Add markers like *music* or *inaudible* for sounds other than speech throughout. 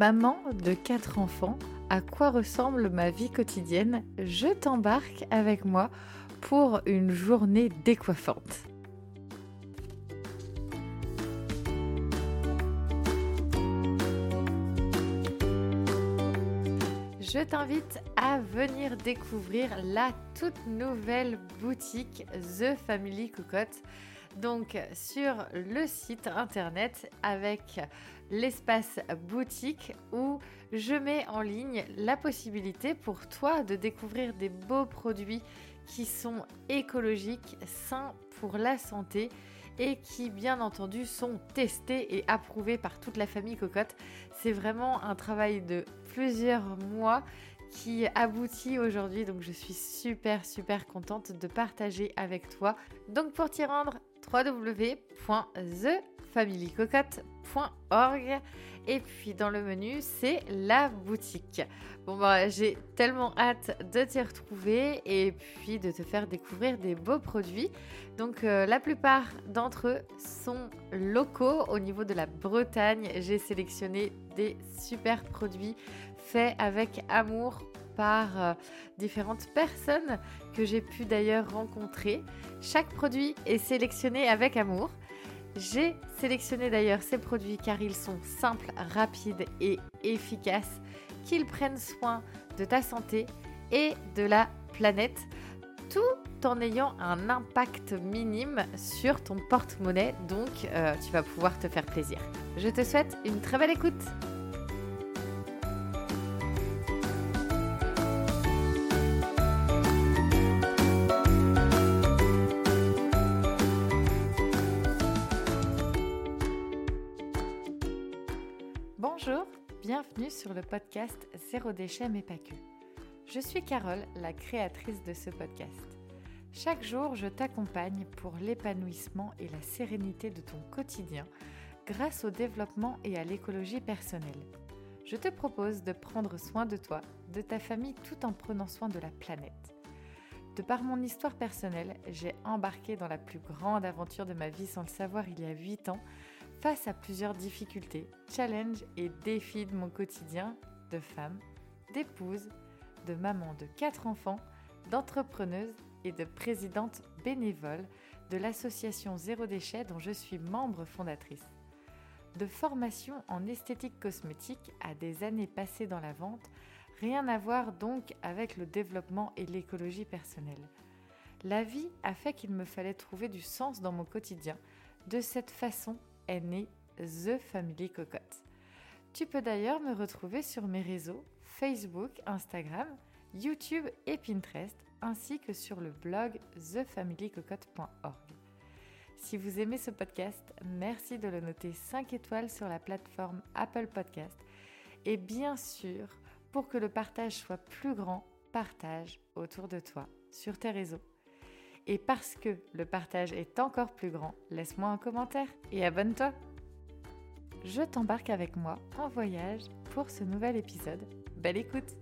Maman de quatre enfants, à quoi ressemble ma vie quotidienne? Je t'embarque avec moi pour une journée décoiffante. Je t'invite à venir découvrir la toute nouvelle boutique The Family Cocotte. Donc sur le site internet avec l'espace boutique où je mets en ligne la possibilité pour toi de découvrir des beaux produits qui sont écologiques, sains pour la santé et qui bien entendu sont testés et approuvés par toute la famille Cocotte. C'est vraiment un travail de plusieurs mois qui aboutit aujourd'hui. Donc je suis super super contente de partager avec toi. Donc pour t'y rendre, www.thefamilycocotte.org et puis dans le menu, c'est la boutique. Bon bah j'ai tellement hâte de t'y retrouver et puis de te faire découvrir des beaux produits. Donc euh, la plupart d'entre eux sont locaux au niveau de la Bretagne. J'ai sélectionné des super produits faits avec amour par euh, différentes personnes que j'ai pu d'ailleurs rencontrer. Chaque produit est sélectionné avec amour. J'ai sélectionné d'ailleurs ces produits car ils sont simples, rapides et efficaces, qu'ils prennent soin de ta santé et de la planète, tout en ayant un impact minime sur ton porte-monnaie, donc euh, tu vas pouvoir te faire plaisir. Je te souhaite une très belle écoute. Bonjour, bienvenue sur le podcast Zéro déchet mais pas que. Je suis Carole, la créatrice de ce podcast. Chaque jour, je t'accompagne pour l'épanouissement et la sérénité de ton quotidien grâce au développement et à l'écologie personnelle. Je te propose de prendre soin de toi, de ta famille tout en prenant soin de la planète. De par mon histoire personnelle, j'ai embarqué dans la plus grande aventure de ma vie sans le savoir il y a 8 ans face à plusieurs difficultés, challenges et défis de mon quotidien de femme, d'épouse, de maman de quatre enfants, d'entrepreneuse et de présidente bénévole de l'association Zéro Déchet dont je suis membre fondatrice. De formation en esthétique cosmétique à des années passées dans la vente, rien à voir donc avec le développement et l'écologie personnelle. La vie a fait qu'il me fallait trouver du sens dans mon quotidien. De cette façon, née The Family Cocotte. Tu peux d'ailleurs me retrouver sur mes réseaux Facebook, Instagram, YouTube et Pinterest, ainsi que sur le blog thefamilycocotte.org. Si vous aimez ce podcast, merci de le noter 5 étoiles sur la plateforme Apple Podcast. Et bien sûr, pour que le partage soit plus grand, partage autour de toi, sur tes réseaux. Et parce que le partage est encore plus grand, laisse-moi un commentaire et abonne-toi. Je t'embarque avec moi en voyage pour ce nouvel épisode. Belle écoute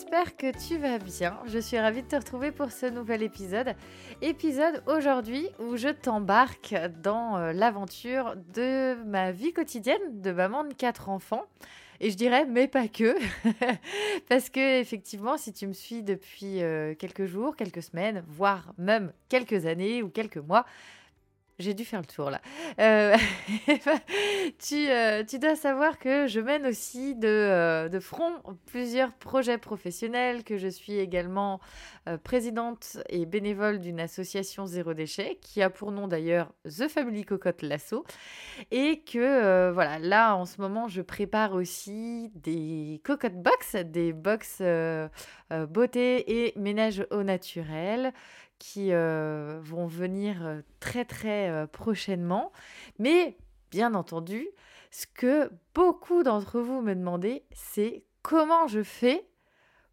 J'espère que tu vas bien. Je suis ravie de te retrouver pour ce nouvel épisode. Épisode aujourd'hui où je t'embarque dans euh, l'aventure de ma vie quotidienne de maman de quatre enfants. Et je dirais, mais pas que. *laughs* Parce que, effectivement, si tu me suis depuis euh, quelques jours, quelques semaines, voire même quelques années ou quelques mois, j'ai dû faire le tour là. Euh, *laughs* tu, euh, tu, dois savoir que je mène aussi de, euh, de, front plusieurs projets professionnels, que je suis également présidente et bénévole d'une association zéro déchet qui a pour nom d'ailleurs The Family Cocotte Lasso. Et que voilà, là en ce moment, je prépare aussi des cocotte box, des box beauté et ménage au naturel qui euh, vont venir euh, très très euh, prochainement. Mais bien entendu, ce que beaucoup d'entre vous me demandez, c'est comment je fais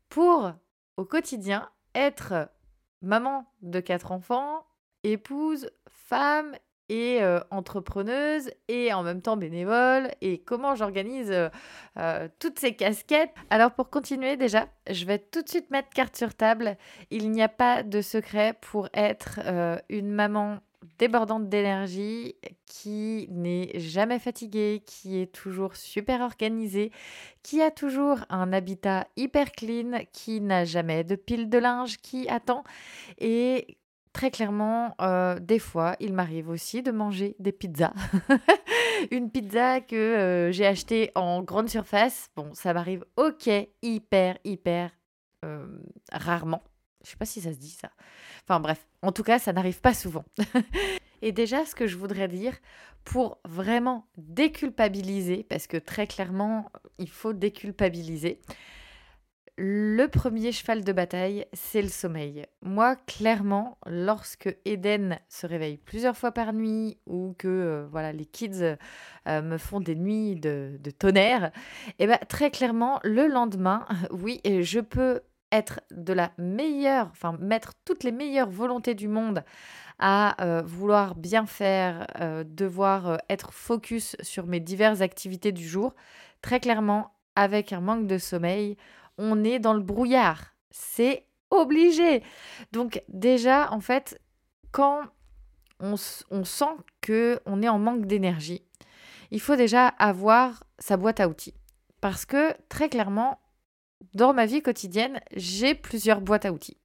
pour au quotidien être maman de quatre enfants, épouse, femme et entrepreneuse et en même temps bénévole et comment j'organise toutes ces casquettes. Alors pour continuer déjà, je vais tout de suite mettre carte sur table. Il n'y a pas de secret pour être une maman débordante d'énergie, qui n'est jamais fatiguée, qui est toujours super organisée, qui a toujours un habitat hyper clean, qui n'a jamais de pile de linge qui attend et très clairement, euh, des fois, il m'arrive aussi de manger des pizzas. *laughs* Une pizza que euh, j'ai achetée en grande surface. Bon, ça m'arrive ok, hyper, hyper euh, rarement. Je sais pas si ça se dit ça. Enfin bref, en tout cas, ça n'arrive pas souvent. *laughs* Et déjà, ce que je voudrais dire, pour vraiment déculpabiliser, parce que très clairement, il faut déculpabiliser, le premier cheval de bataille, c'est le sommeil. Moi, clairement, lorsque Eden se réveille plusieurs fois par nuit ou que euh, voilà les kids euh, me font des nuits de, tonnerre, eh ben, très clairement, le lendemain, *laughs* oui, je peux être de la meilleure, enfin mettre toutes les meilleures volontés du monde à euh, vouloir bien faire, devoir être focus sur mes diverses activités du jour. Très clairement, avec un manque de sommeil, on est dans le brouillard. C'est obligé. Donc déjà, en fait, quand on, sent que on est en manque d'énergie, il faut déjà avoir sa boîte à outils. Parce que très clairement, dans ma vie quotidienne, j'ai plusieurs boîtes à outils.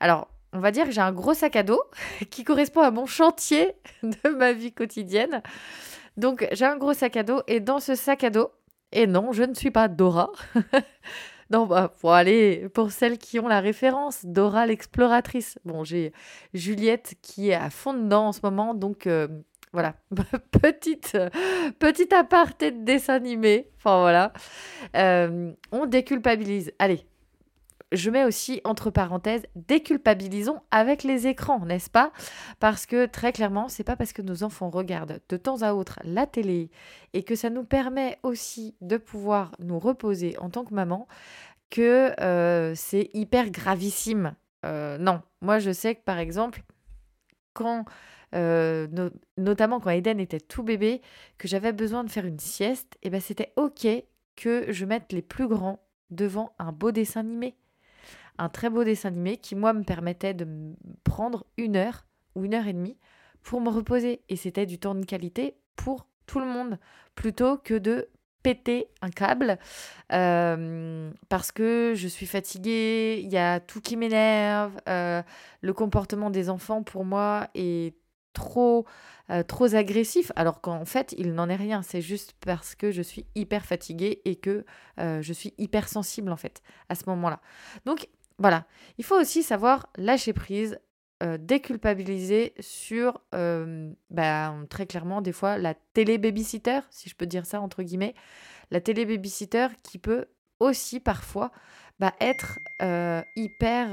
Alors, on va dire que j'ai un gros sac à dos *laughs* qui correspond à mon chantier *laughs* de ma vie quotidienne. Donc, j'ai un gros sac à dos et dans ce sac à dos, et non, je ne suis pas Dora. *laughs* Non, bah, faut aller pour celles qui ont la référence, Dora l'exploratrice. Bon, j'ai Juliette qui est à fond dedans en ce moment, donc euh, voilà, *laughs* petite, petite aparté de dessin animé. Enfin voilà, euh, on déculpabilise. Allez, je mets aussi entre parenthèses déculpabilisons avec les écrans, n'est-ce pas? Parce que très clairement, c'est pas parce que nos enfants regardent de temps à autre la télé et que ça nous permet aussi de pouvoir nous reposer en tant que maman que euh, c'est hyper gravissime. Euh, non, moi je sais que par exemple, quand euh, notamment quand Eden était tout bébé, que j'avais besoin de faire une sieste, et eh ben c'était ok que je mette les plus grands devant un beau dessin animé un très beau dessin animé qui, moi, me permettait de prendre une heure ou une heure et demie pour me reposer. Et c'était du temps de qualité pour tout le monde, plutôt que de péter un câble. Euh, parce que je suis fatiguée, il y a tout qui m'énerve, euh, le comportement des enfants pour moi est trop euh, trop agressif. Alors qu'en fait il n'en est rien. C'est juste parce que je suis hyper fatiguée et que je suis hyper sensible en fait à ce moment-là. Donc voilà, il faut aussi savoir lâcher prise, euh, déculpabiliser sur, euh, bah, très clairement, des fois, la télé-babysitter, si je peux dire ça entre guillemets, la télé-babysitter qui peut aussi parfois bah, être euh, hyper,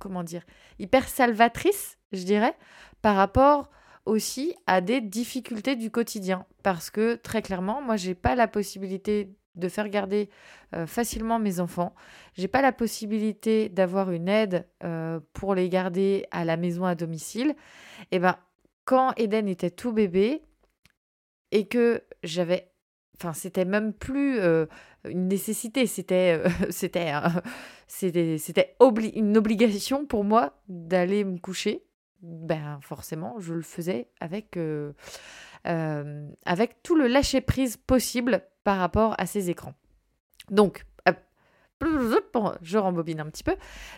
comment dire, hyper salvatrice, je dirais, par rapport aussi à des difficultés du quotidien. Parce que très clairement, moi, j'ai pas la possibilité de faire garder euh, facilement mes enfants. J'ai pas la possibilité d'avoir une aide euh, pour les garder à la maison à domicile. Et eh ben quand Eden était tout bébé et que j'avais enfin c'était même plus euh, une nécessité, c'était *laughs* c'était c'était c'était une obligation pour moi d'aller me coucher. Ben forcément, je le faisais avec avec tout le lâcher prise possible par rapport à ces écrans. Donc, je rembobine un petit peu.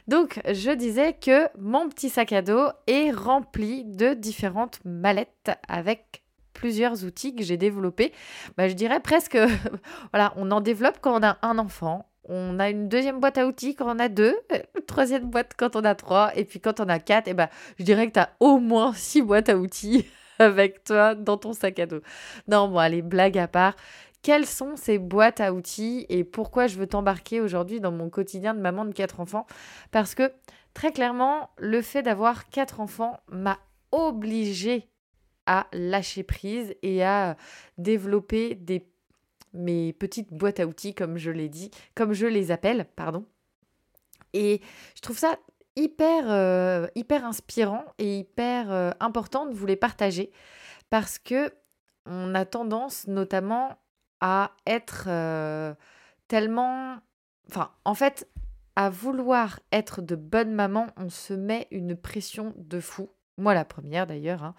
Donc, je disais que mon petit sac à dos est rempli de différentes mallettes avec plusieurs outils que j'ai développés. Bah, je dirais presque, *laughs* voilà, on en développe quand on a un enfant. On a une deuxième boîte à outils quand on a deux, une troisième boîte quand on a trois, et puis quand on a quatre, et ben, je dirais que tu as au moins six boîtes à outils *laughs* avec toi dans ton sac à dos. Non, bon, allez, blague à part quelles sont ces boîtes à outils et pourquoi je veux t'embarquer aujourd'hui dans mon quotidien de maman de quatre enfants? Parce que très clairement, le fait d'avoir quatre enfants m'a obligée à lâcher prise et à développer mes petites boîtes à outils comme je l'ai dit, comme je les appelle, pardon. Et je trouve ça hyper, hyper inspirant et hyper important de vous les partager parce que on a tendance notamment à être tellement... Enfin, en fait, à vouloir être de bonne maman, on se met une pression de fou. Moi, la première d'ailleurs. Hein.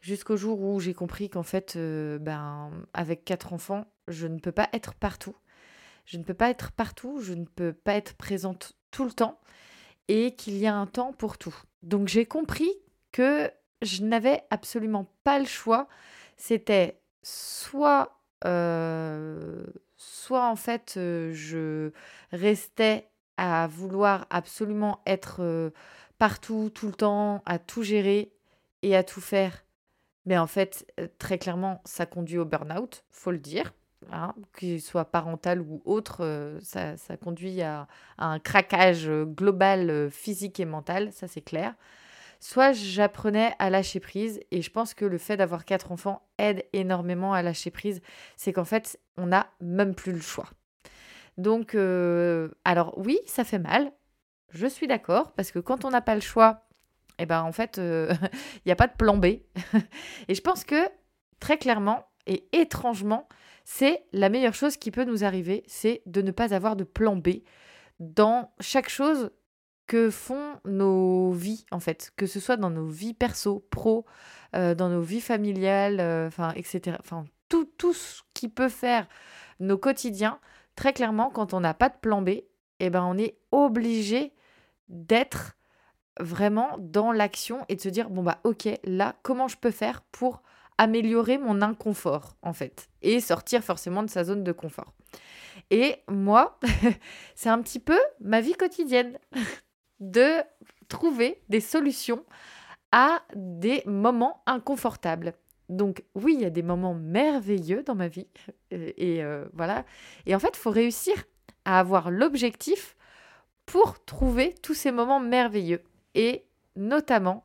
Jusqu'au jour où j'ai compris qu'en fait, ben, avec quatre enfants, je ne peux pas être partout. Je ne peux pas être partout, je ne peux pas être présente tout le temps et qu'il y a un temps pour tout. Donc j'ai compris que je n'avais absolument pas le choix. C'était soit, euh, soit en fait euh, je restais à vouloir absolument être euh, partout, tout le temps, à tout gérer et à tout faire. Mais en fait, très clairement, ça conduit au burn-out, faut le dire. Hein, qu'il soit parental ou autre, ça, conduit à, un craquage global physique et mental, ça c'est clair. Soit j'apprenais à lâcher prise, et je pense que le fait d'avoir quatre enfants aide énormément à lâcher prise, c'est qu'en fait, on n'a même plus le choix. Donc, alors oui, ça fait mal, je suis d'accord, parce que quand on n'a pas le choix, eh ben en fait, *laughs* il n'y a pas de plan B. et je pense que très clairement et étrangement, c'est la meilleure chose qui peut nous arriver, c'est de ne pas avoir de plan B dans chaque chose que font nos vies, en fait, que ce soit dans nos vies perso, pro, euh, dans nos vies familiales, euh, enfin, etc. Enfin, tout, tout ce qui peut faire nos quotidiens, très clairement, quand on n'a pas de plan B, eh ben, on est obligé d'être vraiment dans l'action et de se dire, bon, bah, ok, là, comment je peux faire pour améliorer mon inconfort, en fait, et sortir forcément de sa zone de confort. Et moi, *laughs* c'est un petit peu ma vie quotidienne *laughs* de trouver des solutions à des moments inconfortables. Donc oui, il y a des moments merveilleux dans ma vie. Et, euh, voilà. Et en fait, il faut réussir à avoir l'objectif pour trouver tous ces moments merveilleux. Et notamment,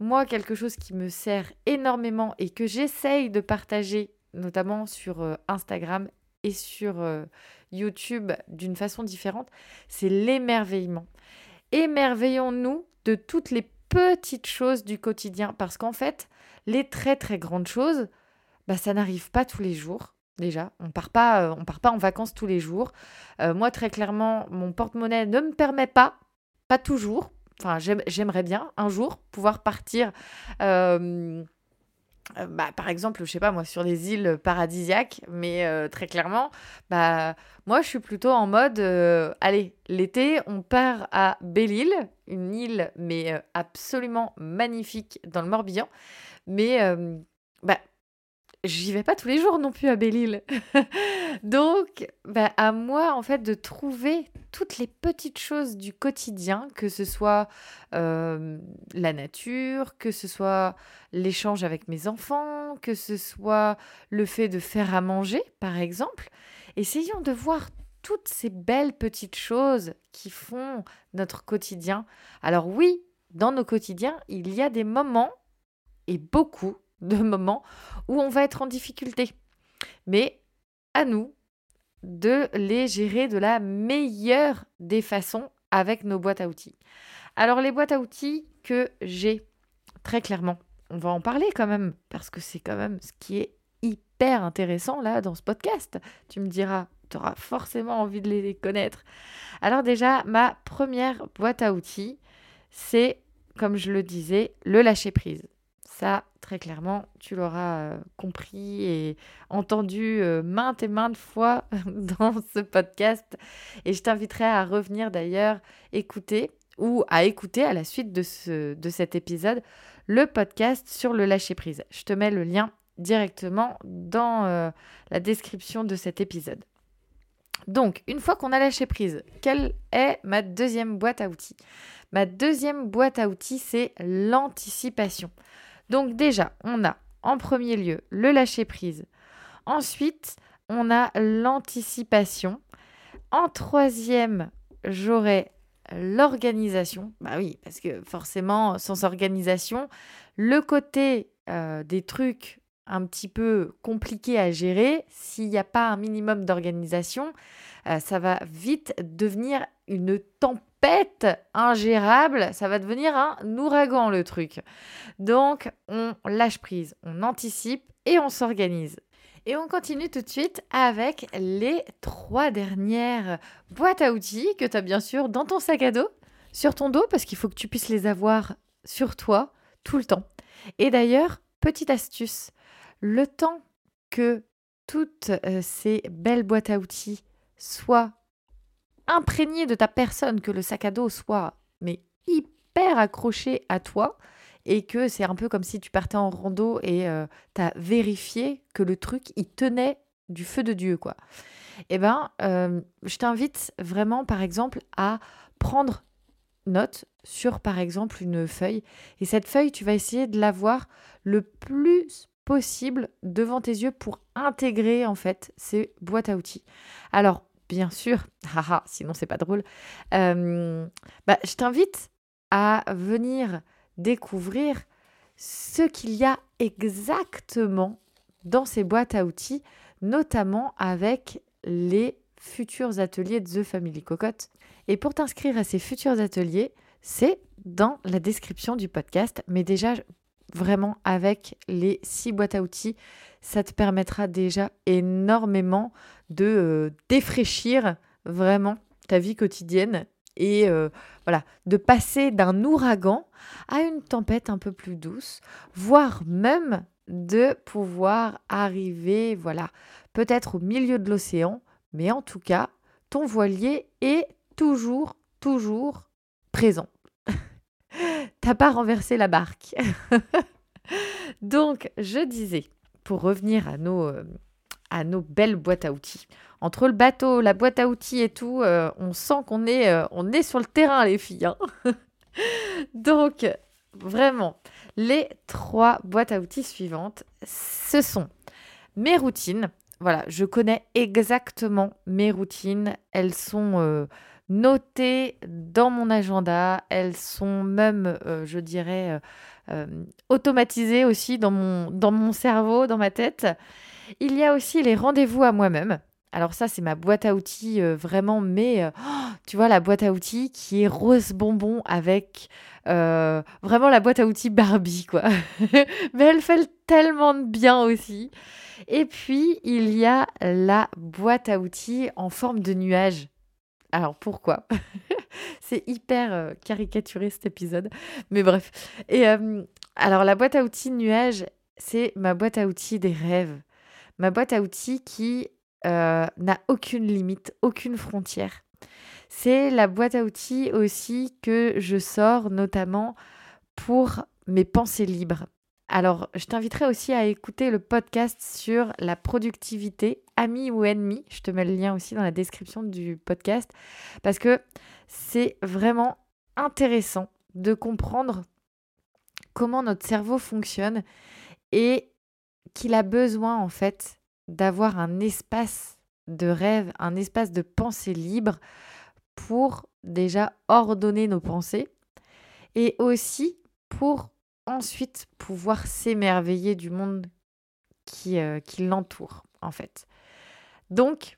moi, quelque chose qui me sert énormément et que j'essaye de partager, notamment sur euh, Instagram et sur euh, YouTube d'une façon différente, c'est l'émerveillement. Émerveillons-nous de toutes les petites choses du quotidien parce qu'en fait, les très très grandes choses, bah, ça n'arrive pas tous les jours. Déjà, on part pas, euh, on part pas en vacances tous les jours. moi, très clairement, mon porte-monnaie ne me permet pas, pas toujours, Enfin, j'aimerais bien un jour pouvoir partir. Euh, euh, bah, par exemple, je sais pas moi, sur des îles paradisiaques, mais euh, très clairement, bah, moi je suis plutôt en mode, allez, l'été, on part à Belle-Île, une île mais absolument magnifique dans le Morbihan, mais bah, j'y vais pas tous les jours non plus à Belle-Île. *laughs* Donc, bah, à moi, en fait, de trouver toutes les petites choses du quotidien, que ce soit euh, la nature, que ce soit l'échange avec mes enfants, que ce soit le fait de faire à manger, par exemple. Essayons de voir toutes ces belles petites choses qui font notre quotidien. Alors oui, dans nos quotidiens, il y a des moments, et beaucoup de moments, où on va être en difficulté. Mais à nous de les gérer de la meilleure des façons avec nos boîtes à outils. Alors les boîtes à outils que j'ai, très clairement, on va en parler quand même, parce que c'est quand même ce qui est hyper intéressant là dans ce podcast. Tu me diras, tu auras forcément envie de les connaître. Alors déjà, ma première boîte à outils, c'est, comme je le disais, le lâcher-prise. Ça, très clairement, tu l'auras euh, compris et entendu euh, maintes et maintes fois *laughs* dans ce podcast. Et je t'inviterai à revenir d'ailleurs écouter ou à écouter à la suite de, ce, de cet épisode le podcast sur le lâcher-prise. Je te mets le lien directement dans euh, la description de cet épisode. Donc, une fois qu'on a lâché prise, quelle est ma deuxième boîte à outils? Ma deuxième boîte à outils, c'est l'anticipation. Donc déjà, on a en premier lieu le lâcher-prise. Ensuite, on a l'anticipation. En troisième, j'aurai l'organisation. Bah oui, parce que forcément, sans organisation, le côté euh, des trucs un petit peu compliqué à gérer, s'il n'y a pas un minimum d'organisation, euh, ça va vite devenir une tempête ingérable, ça va devenir un ouragan le truc. Donc on lâche prise, on anticipe et on s'organise. Et on continue tout de suite avec les trois dernières boîtes à outils que tu as bien sûr dans ton sac à dos, sur ton dos, parce qu'il faut que tu puisses les avoir sur toi tout le temps. Et d'ailleurs, petite astuce, le temps que toutes euh, ces belles boîtes à outils soient imprégnées de ta personne, que le sac à dos soit mais hyper accroché à toi, et que c'est un peu comme si tu partais en rando et euh, tu as vérifié que le truc, il tenait du feu de Dieu, quoi. Eh ben, euh, je t'invite vraiment, par exemple, à prendre note sur, par exemple, une feuille. Et cette feuille, tu vas essayer de l'avoir le plus possible devant tes yeux pour intégrer, en fait, ces boîtes à outils. Alors, bien sûr, *laughs* haha, sinon c'est pas drôle, bah, je t'invite à venir découvrir ce qu'il y a exactement dans ces boîtes à outils, notamment avec les futurs ateliers de The Family Cocotte. Et pour t'inscrire à ces futurs ateliers, c'est dans la description du podcast. Mais déjà, vraiment, avec les six boîtes à outils, ça te permettra déjà énormément de euh, défraîchir vraiment ta vie quotidienne et euh, voilà, de passer d'un ouragan à une tempête un peu plus douce, voire même de pouvoir arriver, voilà, peut-être au milieu de l'océan, mais en tout cas, ton voilier est toujours, toujours présent. *laughs* T'as pas renversé la barque. *laughs* Donc, je disais, revenir à nos, euh, à nos belles boîtes à outils. Entre le bateau, la boîte à outils et tout, euh, on sent qu'on est, euh, on est sur le terrain, les filles. Hein. *laughs* Donc, vraiment, les trois boîtes à outils suivantes, ce sont mes routines. Voilà, je connais exactement mes routines. Elles sont euh, notées dans mon agenda. Elles sont même, je dirais, automatisées aussi dans mon, cerveau, dans ma tête. Il y a aussi les rendez-vous à moi-même. Alors ça, c'est ma boîte à outils euh, vraiment, mais euh, tu vois, la boîte à outils qui est rose bonbon avec euh, vraiment la boîte à outils Barbie, quoi. *laughs* mais elle fait tellement de bien aussi. Et puis, il y a la boîte à outils en forme de nuage. Alors pourquoi? *laughs* C'est hyper caricaturé cet épisode, mais bref. Et alors la boîte à outils nuage, c'est ma boîte à outils des rêves ma boîte à outils qui euh, n'a aucune limite, aucune frontière. C'est la boîte à outils aussi que je sors notamment pour mes pensées libres. Alors, je t'inviterai aussi à écouter le podcast sur la productivité, ami ou ennemi. Je te mets le lien aussi dans la description du podcast parce que c'est vraiment intéressant de comprendre comment notre cerveau fonctionne et qu'il a besoin en fait d'avoir un espace de rêve, un espace de pensée libre pour déjà ordonner nos pensées et aussi pour ensuite pouvoir s'émerveiller du monde qui, euh, qui l'entoure en fait. Donc,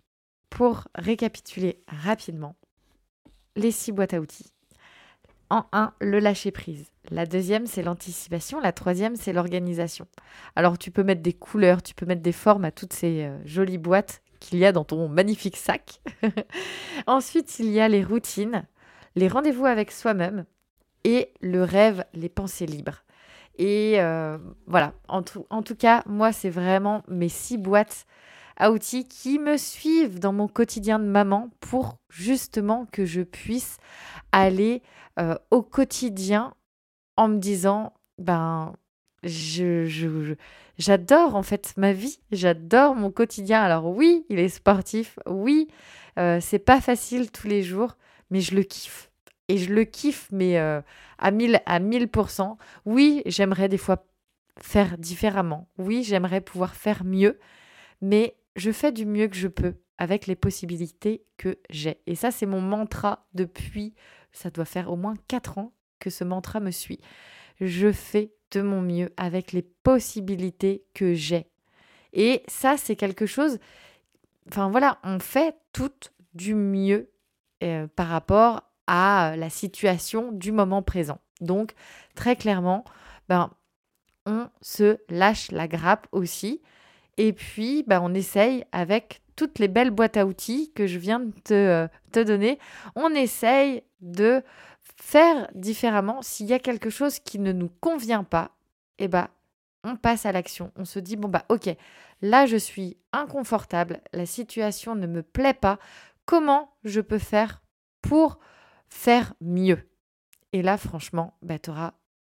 pour récapituler rapidement, les six boîtes à outils. En un, le lâcher prise. La deuxième, c'est l'anticipation. La troisième, c'est l'organisation. Alors, tu peux mettre des couleurs, tu peux mettre des formes à toutes ces euh, jolies boîtes qu'il y a dans ton magnifique sac. *laughs* Ensuite, il y a les routines, les rendez-vous avec soi-même et le rêve, les pensées libres. Et euh, voilà, en tout cas, moi, c'est vraiment mes six boîtes à outils qui me suivent dans mon quotidien de maman pour justement que je puisse aller euh, au quotidien en me disant ben je, j'adore en fait ma vie, j'adore mon quotidien. Alors oui, il est sportif, oui, euh, c'est pas facile tous les jours, mais je le kiffe. Et je le kiffe, mais euh, à 1000 à 1000%. Oui, j'aimerais des fois faire différemment. Oui, j'aimerais pouvoir faire mieux, mais je fais du mieux que je peux avec les possibilités que j'ai. Et ça, c'est mon mantra depuis, ça doit faire au moins 4 ans que ce mantra me suit. Je fais de mon mieux avec les possibilités que j'ai. Et ça, c'est quelque chose, enfin voilà, on fait tout du mieux euh, par rapport à la situation du moment présent. Donc, très clairement, ben, on se lâche la grappe aussi. Et puis, ben, on essaye avec toutes les belles boîtes à outils que je viens de te, euh, te donner, on essaye de faire différemment. S'il y a quelque chose qui ne nous convient pas, eh ben, on passe à l'action. On se dit, bon, bah ok, là je suis inconfortable, la situation ne me plaît pas, comment je peux faire pour faire mieux Et là, franchement, bah, tu auras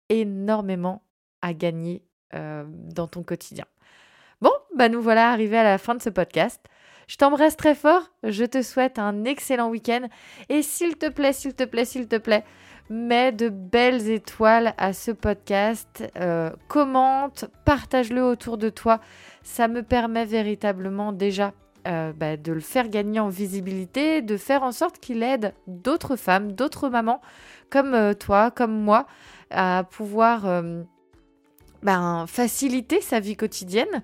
énormément à gagner euh, dans ton quotidien. Bon, bah nous voilà arrivés à la fin de ce podcast. Je t'embrasse très fort, je te souhaite un excellent week-end et s'il te plaît, s'il te plaît, s'il te plaît, mets de belles étoiles à ce podcast, euh, commente, partage-le autour de toi. Ça me permet véritablement déjà euh, bah, de le faire gagner en visibilité, de faire en sorte qu'il aide d'autres femmes, d'autres mamans comme euh, toi, comme moi, à pouvoir ben, faciliter sa vie quotidienne.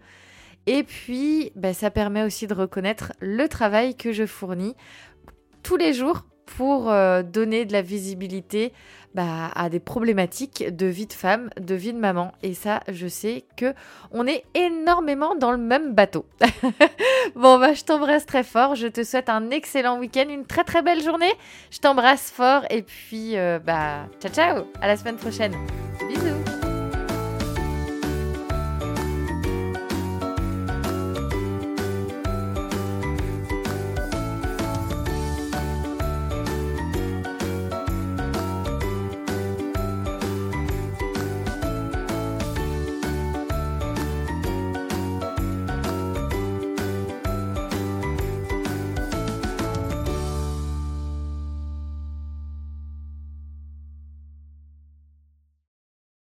Et puis, ben, ça permet aussi de reconnaître le travail que je fournis tous les jours pour euh, donner de la visibilité bah, à des problématiques de vie de femme, de vie de maman. Et ça, je sais que on est énormément dans le même bateau. *laughs* bon, bah, je t'embrasse très fort. Je te souhaite un excellent week-end, une très très belle journée. Je t'embrasse fort et puis, euh, bah, ciao ciao, à la semaine prochaine. Bisous